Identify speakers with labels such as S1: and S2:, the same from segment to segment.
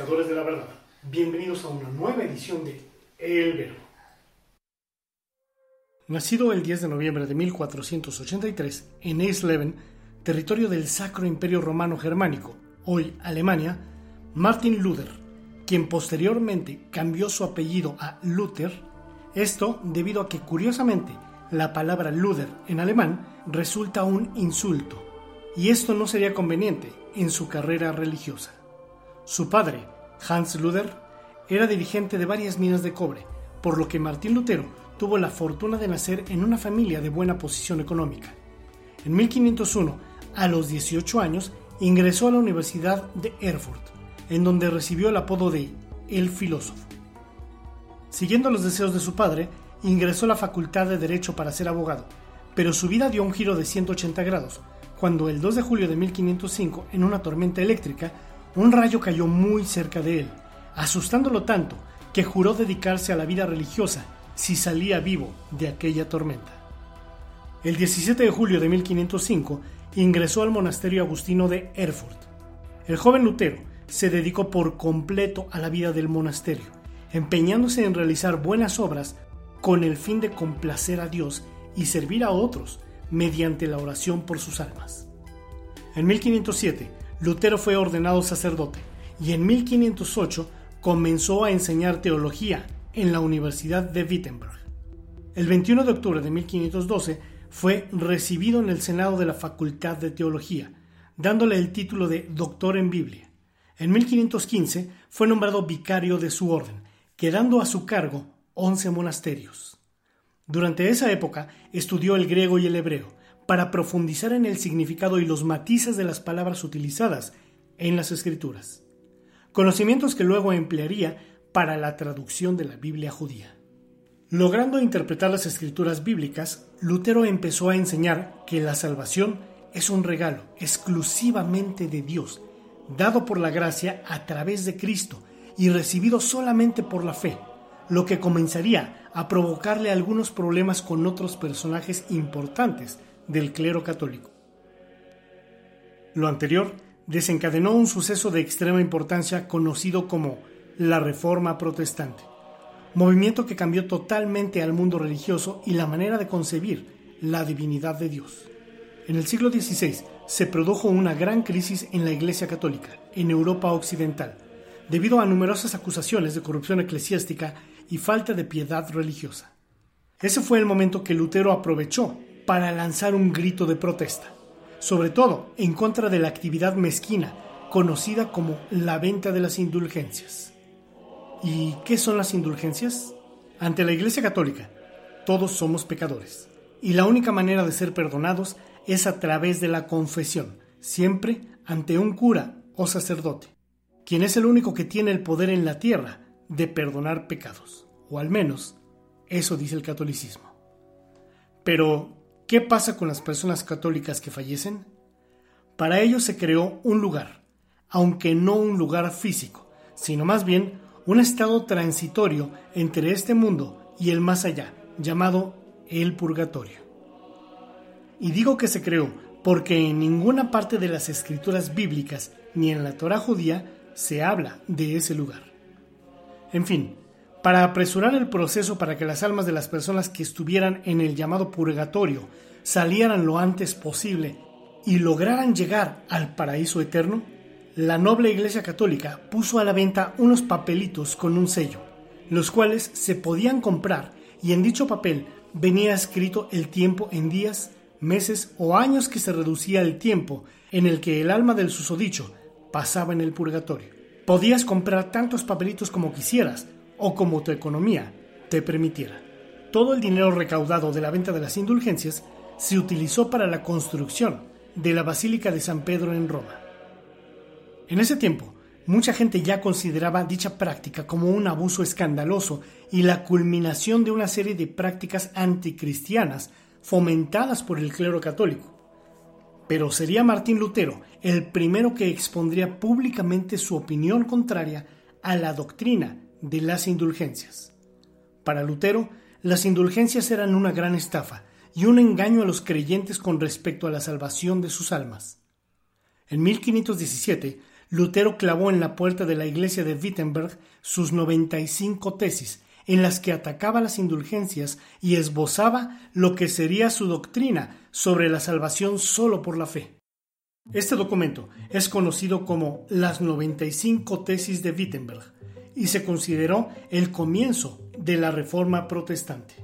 S1: Buscadores de? Bienvenidos a una nueva edición de El Verbo. Nacido el 10 de noviembre de 1483 en Eisleben, territorio del Sacro Imperio Romano Germánico, hoy Alemania, Martin Luther, quien posteriormente cambió su apellido a Luther, esto debido a que curiosamente la palabra Luther en alemán resulta un insulto, y esto no sería conveniente en su carrera religiosa. Su padre, Hans Luther, era dirigente de varias minas de cobre, por lo que Martín Lutero tuvo la fortuna de nacer en una familia de buena posición económica. En 1501, a los 18 años, ingresó a la Universidad de Erfurt, en donde recibió el apodo de El Filósofo. Siguiendo los deseos de su padre, ingresó a la Facultad de Derecho para ser abogado, pero su vida dio un giro de 180 grados, cuando el 2 de julio de 1505, en una tormenta eléctrica, un rayo cayó muy cerca de él, asustándolo tanto que juró dedicarse a la vida religiosa si salía vivo de aquella tormenta. El 17 de julio de 1505 ingresó al monasterio agustino de Erfurt. El joven Lutero se dedicó por completo a la vida del monasterio, empeñándose en realizar buenas obras con el fin de complacer a Dios y servir a otros mediante la oración por sus almas. En 1507, Lutero fue ordenado sacerdote y en 1508 comenzó a enseñar teología en la Universidad de Wittenberg. El 21 de octubre de 1512 fue recibido en el Senado de la Facultad de Teología, dándole el título de doctor en Biblia. En 1515 fue nombrado vicario de su orden, quedando a su cargo 11 monasterios. Durante esa época estudió el griego y el hebreo, para profundizar en el significado y los matices de las palabras utilizadas en las escrituras, conocimientos que luego emplearía para la traducción de la Biblia judía. Logrando interpretar las escrituras bíblicas, Lutero empezó a enseñar que la salvación es un regalo exclusivamente de Dios, dado por la gracia a través de Cristo y recibido solamente por la fe, lo que comenzaría a provocarle algunos problemas con otros personajes importantes del clero católico. Lo anterior desencadenó un suceso de extrema importancia conocido como la Reforma Protestante, movimiento que cambió totalmente al mundo religioso y la manera de concebir la divinidad de Dios. En el siglo XVI se produjo una gran crisis en la Iglesia Católica, en Europa Occidental, debido a numerosas acusaciones de corrupción eclesiástica y falta de piedad religiosa. Ese fue el momento que Lutero aprovechó para lanzar un grito de protesta, sobre todo en contra de la actividad mezquina conocida como la venta de las indulgencias. ¿Y qué son las indulgencias? Ante la Iglesia Católica, todos somos pecadores, y la única manera de ser perdonados es a través de la confesión, siempre ante un cura o sacerdote, quien es el único que tiene el poder en la tierra de perdonar pecados, o al menos eso dice el catolicismo. Pero, ¿Qué pasa con las personas católicas que fallecen? Para ellos se creó un lugar, aunque no un lugar físico, sino más bien un estado transitorio entre este mundo y el más allá, llamado el purgatorio. Y digo que se creó porque en ninguna parte de las escrituras bíblicas ni en la Torah judía se habla de ese lugar. En fin, para apresurar el proceso para que las almas de las personas que estuvieran en el llamado purgatorio salieran lo antes posible y lograran llegar al paraíso eterno, la noble Iglesia Católica puso a la venta unos papelitos con un sello, los cuales se podían comprar y en dicho papel venía escrito el tiempo en días, meses o años que se reducía el tiempo en el que el alma del susodicho pasaba en el purgatorio. Podías comprar tantos papelitos como quisieras, o como tu economía te permitiera. Todo el dinero recaudado de la venta de las indulgencias se utilizó para la construcción de la Basílica de San Pedro en Roma. En ese tiempo, mucha gente ya consideraba dicha práctica como un abuso escandaloso y la culminación de una serie de prácticas anticristianas fomentadas por el clero católico. Pero sería Martín Lutero el primero que expondría públicamente su opinión contraria a la doctrina de las indulgencias. Para Lutero, las indulgencias eran una gran estafa y un engaño a los creyentes con respecto a la salvación de sus almas. En 1517, Lutero clavó en la puerta de la iglesia de Wittenberg sus 95 tesis, en las que atacaba las indulgencias y esbozaba lo que sería su doctrina sobre la salvación solo por la fe. Este documento es conocido como las 95 tesis de Wittenberg y se consideró el comienzo de la Reforma Protestante.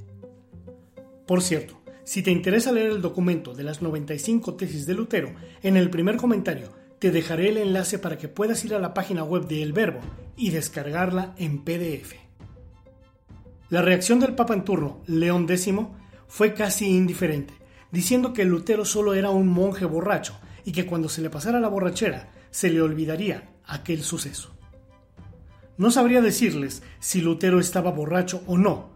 S1: Por cierto, si te interesa leer el documento de las 95 tesis de Lutero, en el primer comentario te dejaré el enlace para que puedas ir a la página web de El Verbo y descargarla en PDF. La reacción del Papa en turno, León X, fue casi indiferente, diciendo que Lutero solo era un monje borracho y que cuando se le pasara la borrachera se le olvidaría aquel suceso. No sabría decirles si Lutero estaba borracho o no,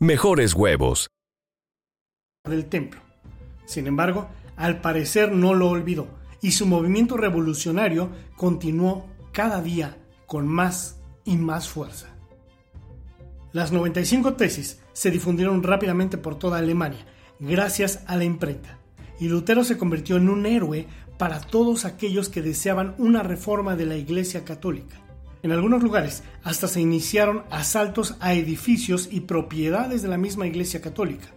S2: mejores huevos.
S1: Del templo. Sin embargo, al parecer no lo olvidó y su movimiento revolucionario continuó cada día con más y más fuerza. Las 95 tesis se difundieron rápidamente por toda Alemania gracias a la imprenta y Lutero se convirtió en un héroe para todos aquellos que deseaban una reforma de la Iglesia Católica. En algunos lugares hasta se iniciaron asaltos a edificios y propiedades de la misma Iglesia Católica.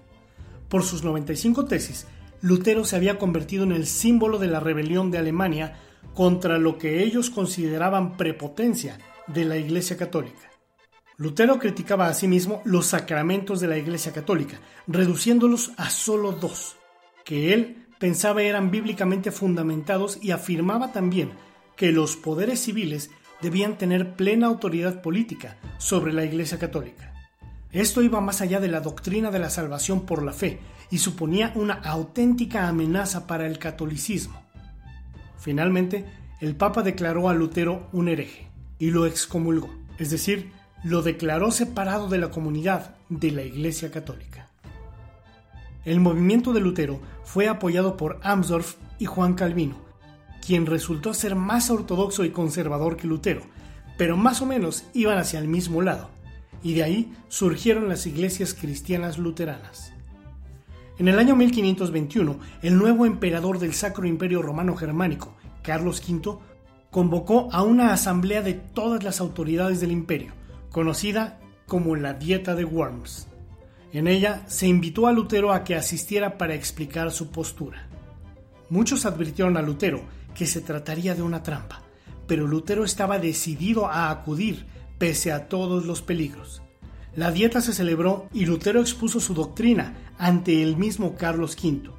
S1: Por sus 95 tesis, Lutero se había convertido en el símbolo de la rebelión de Alemania contra lo que ellos consideraban prepotencia de la Iglesia Católica. Lutero criticaba asimismo los sacramentos de la Iglesia Católica, reduciéndolos a solo dos, que él pensaba eran bíblicamente fundamentados y afirmaba también que los poderes civiles debían tener plena autoridad política sobre la Iglesia Católica. Esto iba más allá de la doctrina de la salvación por la fe y suponía una auténtica amenaza para el catolicismo. Finalmente, el Papa declaró a Lutero un hereje y lo excomulgó, es decir, lo declaró separado de la comunidad de la Iglesia Católica. El movimiento de Lutero fue apoyado por Amsdorf y Juan Calvino, quien resultó ser más ortodoxo y conservador que Lutero, pero más o menos iban hacia el mismo lado, y de ahí surgieron las iglesias cristianas luteranas. En el año 1521, el nuevo emperador del Sacro Imperio Romano Germánico, Carlos V, convocó a una asamblea de todas las autoridades del imperio, conocida como la Dieta de Worms. En ella se invitó a Lutero a que asistiera para explicar su postura. Muchos advirtieron a Lutero que se trataría de una trampa, pero Lutero estaba decidido a acudir pese a todos los peligros. La dieta se celebró y Lutero expuso su doctrina ante el mismo Carlos V,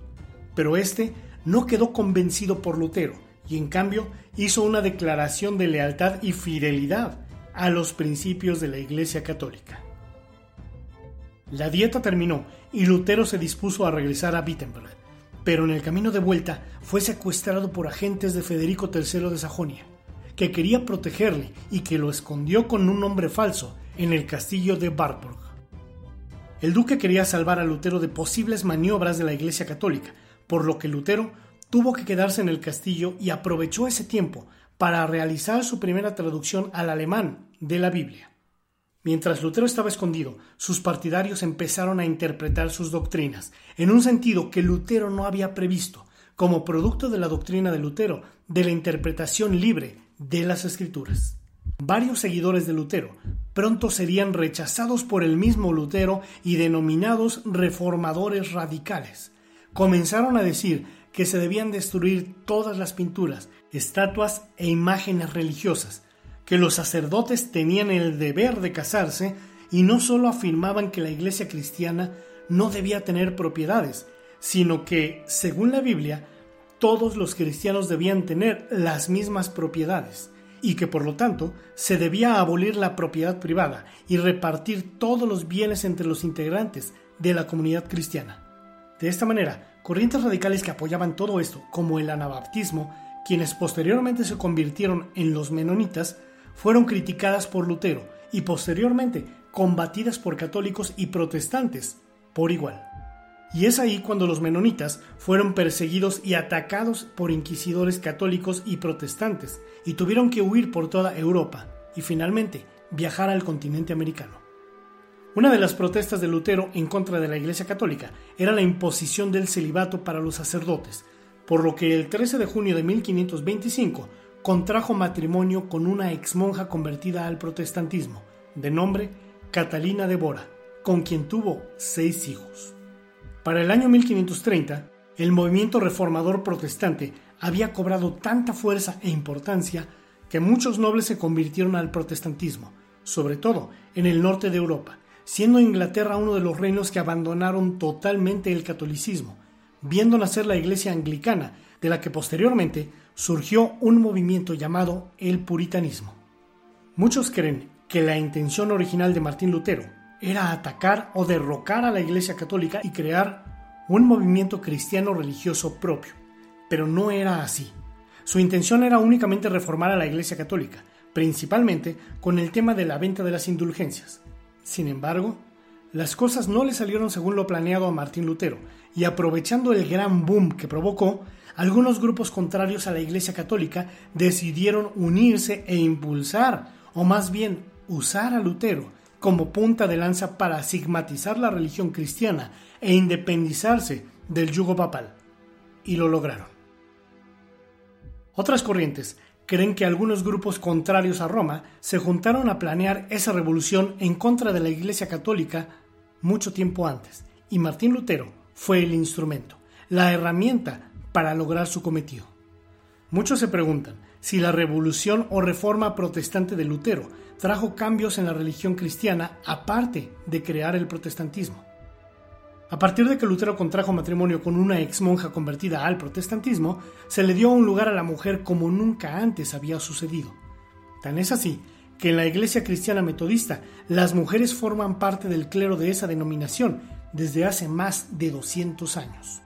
S1: pero este no quedó convencido por Lutero y en cambio hizo una declaración de lealtad y fidelidad a los principios de la Iglesia Católica. La dieta terminó y Lutero se dispuso a regresar a Wittenberg, pero en el camino de vuelta fue secuestrado por agentes de Federico III de Sajonia, que quería protegerle y que lo escondió con un nombre falso en el castillo de Warburg. El duque quería salvar a Lutero de posibles maniobras de la Iglesia Católica, por lo que Lutero tuvo que quedarse en el castillo y aprovechó ese tiempo para realizar su primera traducción al alemán de la Biblia. Mientras Lutero estaba escondido, sus partidarios empezaron a interpretar sus doctrinas en un sentido que Lutero no había previsto, como producto de la doctrina de Lutero de la interpretación libre de las escrituras. varios seguidores de Lutero pronto serían rechazados por el mismo Lutero y denominados reformadores radicales. Comenzaron a decir que se debían destruir todas las pinturas, estatuas e imágenes religiosas, que los sacerdotes tenían el deber de casarse y no solo afirmaban que la iglesia cristiana no debía tener propiedades, sino que, según la Biblia, todos los cristianos debían tener las mismas propiedades y que por lo tanto se debía abolir la propiedad privada y repartir todos los bienes entre los integrantes de la comunidad cristiana. De esta manera, corrientes radicales que apoyaban todo esto, como el anabaptismo, quienes posteriormente se convirtieron en los menonitas, fueron criticadas por Lutero y posteriormente combatidas por católicos y protestantes por igual. Y es ahí cuando los menonitas fueron perseguidos y atacados por inquisidores católicos y protestantes y tuvieron que huir por toda Europa y finalmente viajar al continente americano. Una de las protestas de Lutero en contra de la Iglesia Católica era la imposición del celibato para los sacerdotes, por lo que el 13 de junio de 1525 contrajo matrimonio con una exmonja convertida al protestantismo, de nombre Catalina de Bora, con quien tuvo seis hijos. Para el año 1530, el movimiento reformador protestante había cobrado tanta fuerza e importancia que muchos nobles se convirtieron al protestantismo, sobre todo en el norte de Europa, siendo Inglaterra uno de los reinos que abandonaron totalmente el catolicismo, viendo nacer la iglesia anglicana, de la que posteriormente surgió un movimiento llamado el puritanismo. Muchos creen que la intención original de Martín Lutero era atacar o derrocar a la Iglesia Católica y crear un movimiento cristiano religioso propio, pero no era así. Su intención era únicamente reformar a la Iglesia Católica, principalmente con el tema de la venta de las indulgencias. Sin embargo, las cosas no le salieron según lo planeado a Martín Lutero, y aprovechando el gran boom que provocó, algunos grupos contrarios a la Iglesia Católica decidieron unirse e impulsar, o más bien usar a Lutero como punta de lanza para sigmatizar la religión cristiana e independizarse del yugo papal. Y lo lograron. Otras corrientes creen que algunos grupos contrarios a Roma se juntaron a planear esa revolución en contra de la Iglesia Católica mucho tiempo antes, y Martín Lutero fue el instrumento, la herramienta para lograr su cometido. Muchos se preguntan si la revolución o reforma protestante de Lutero trajo cambios en la religión cristiana aparte de crear el protestantismo. A partir de que Lutero contrajo matrimonio con una ex monja convertida al protestantismo, se le dio un lugar a la mujer como nunca antes había sucedido. Tan es así que en la iglesia cristiana metodista las mujeres forman parte del clero de esa denominación desde hace más de 200 años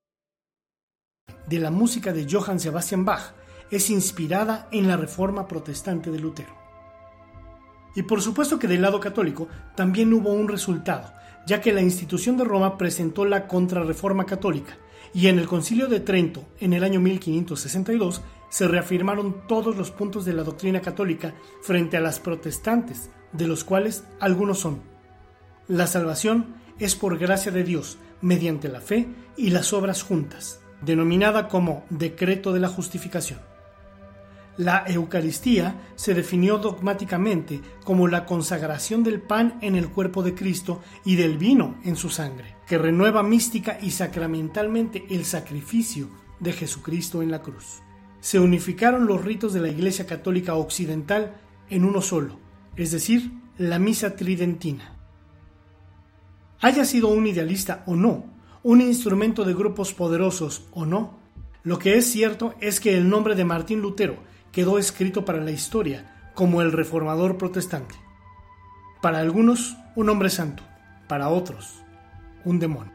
S1: de la música de Johann Sebastian Bach es inspirada en la reforma protestante de Lutero. Y por supuesto que del lado católico también hubo un resultado, ya que la institución de Roma presentó la contrarreforma católica, y en el concilio de Trento, en el año 1562, se reafirmaron todos los puntos de la doctrina católica frente a las protestantes, de los cuales algunos son. La salvación es por gracia de Dios, mediante la fe y las obras juntas denominada como Decreto de la Justificación. La Eucaristía se definió dogmáticamente como la consagración del pan en el cuerpo de Cristo y del vino en su sangre, que renueva mística y sacramentalmente el sacrificio de Jesucristo en la cruz. Se unificaron los ritos de la Iglesia Católica Occidental en uno solo, es decir, la misa tridentina. Haya sido un idealista o no, un instrumento de grupos poderosos o no, lo que es cierto es que el nombre de Martín Lutero quedó escrito para la historia como el reformador protestante. Para algunos, un hombre santo, para otros, un demonio.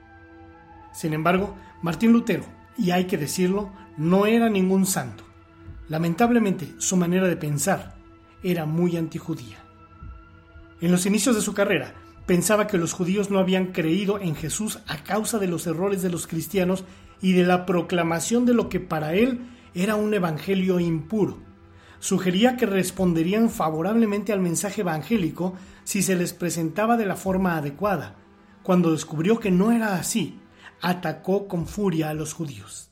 S1: Sin embargo, Martín Lutero, y hay que decirlo, no era ningún santo. Lamentablemente, su manera de pensar era muy antijudía. En los inicios de su carrera, pensaba que los judíos no habían creído en Jesús a causa de los errores de los cristianos y de la proclamación de lo que para él era un evangelio impuro. Sugería que responderían favorablemente al mensaje evangélico si se les presentaba de la forma adecuada. Cuando descubrió que no era así, atacó con furia a los judíos.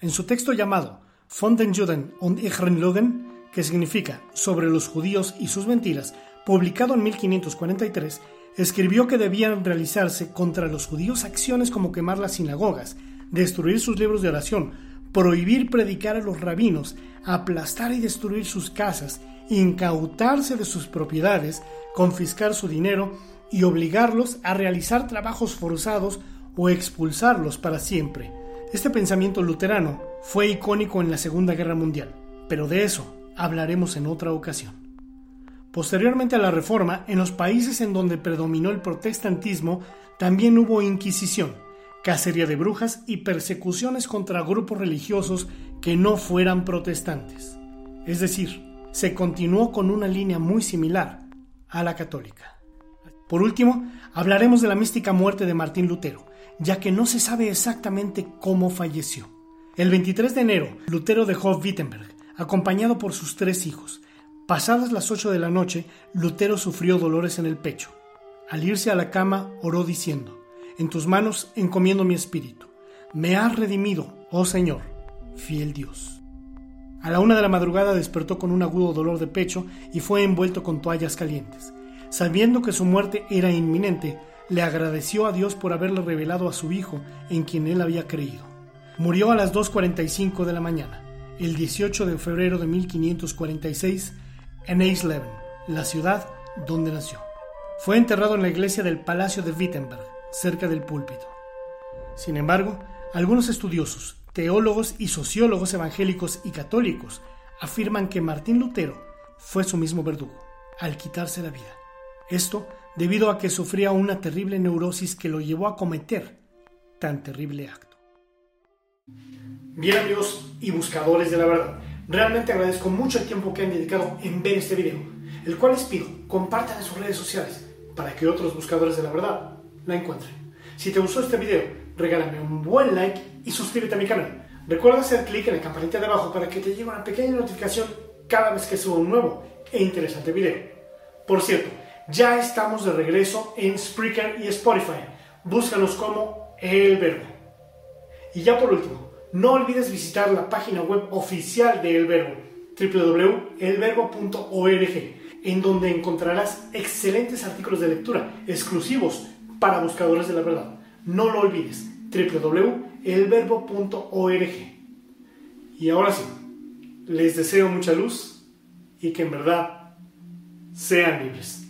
S1: En su texto llamado Von den Juden und ihren Lügen, que significa Sobre los judíos y sus mentiras, publicado en 1543, escribió que debían realizarse contra los judíos acciones como quemar las sinagogas, destruir sus libros de oración, prohibir predicar a los rabinos, aplastar y destruir sus casas, incautarse de sus propiedades, confiscar su dinero y obligarlos a realizar trabajos forzados o expulsarlos para siempre. Este pensamiento luterano fue icónico en la Segunda Guerra Mundial, pero de eso hablaremos en otra ocasión. Posteriormente a la Reforma, en los países en donde predominó el protestantismo, también hubo Inquisición, cacería de brujas y persecuciones contra grupos religiosos que no fueran protestantes. Es decir, se continuó con una línea muy similar a la católica. Por último, hablaremos de la mística muerte de Martín Lutero, ya que no se sabe exactamente cómo falleció. El 23 de enero, Lutero dejó Wittenberg, acompañado por sus tres hijos, Pasadas las ocho de la noche, Lutero sufrió dolores en el pecho. Al irse a la cama, oró diciendo, En tus manos encomiendo mi espíritu. Me has redimido, oh Señor, fiel Dios. A la una de la madrugada despertó con un agudo dolor de pecho y fue envuelto con toallas calientes. Sabiendo que su muerte era inminente, le agradeció a Dios por haberle revelado a su hijo en quien él había creído. Murió a las 2.45 de la mañana, el 18 de febrero de 1546, en Eisleben, la ciudad donde nació. Fue enterrado en la iglesia del Palacio de Wittenberg, cerca del púlpito. Sin embargo, algunos estudiosos, teólogos y sociólogos evangélicos y católicos afirman que Martín Lutero fue su mismo verdugo, al quitarse la vida. Esto debido a que sufría una terrible neurosis que lo llevó a cometer tan terrible acto. Bien amigos y buscadores de la verdad, Realmente agradezco mucho el tiempo que han dedicado en ver este video, el cual les pido compartan en sus redes sociales para que otros buscadores de la verdad la encuentren. Si te gustó este video, regálame un buen like y suscríbete a mi canal. Recuerda hacer clic en la campanita de abajo para que te llegue una pequeña notificación cada vez que suba un nuevo e interesante video. Por cierto, ya estamos de regreso en Spreaker y Spotify. Búscanos como El Verbo. Y ya por último, no olvides visitar la página web oficial de El Verbo, www.elverbo.org, en donde encontrarás excelentes artículos de lectura exclusivos para buscadores de la verdad. No lo olvides, www.elverbo.org. Y ahora sí, les deseo mucha luz y que en verdad sean libres.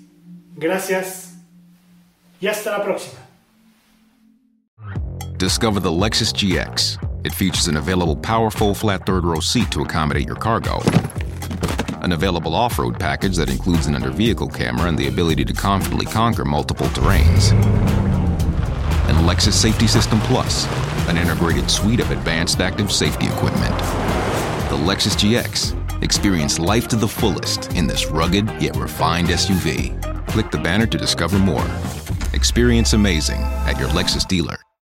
S1: Gracias y hasta la próxima.
S3: Discover the Lexus GX. It features an available powerful flat third row seat to accommodate your cargo, an available off road package that includes an under vehicle camera and the ability to confidently conquer multiple terrains, and Lexus Safety System Plus, an integrated suite of advanced active safety equipment. The Lexus GX. Experience life to the fullest in this rugged yet refined SUV. Click the banner to discover more. Experience amazing at your Lexus dealer.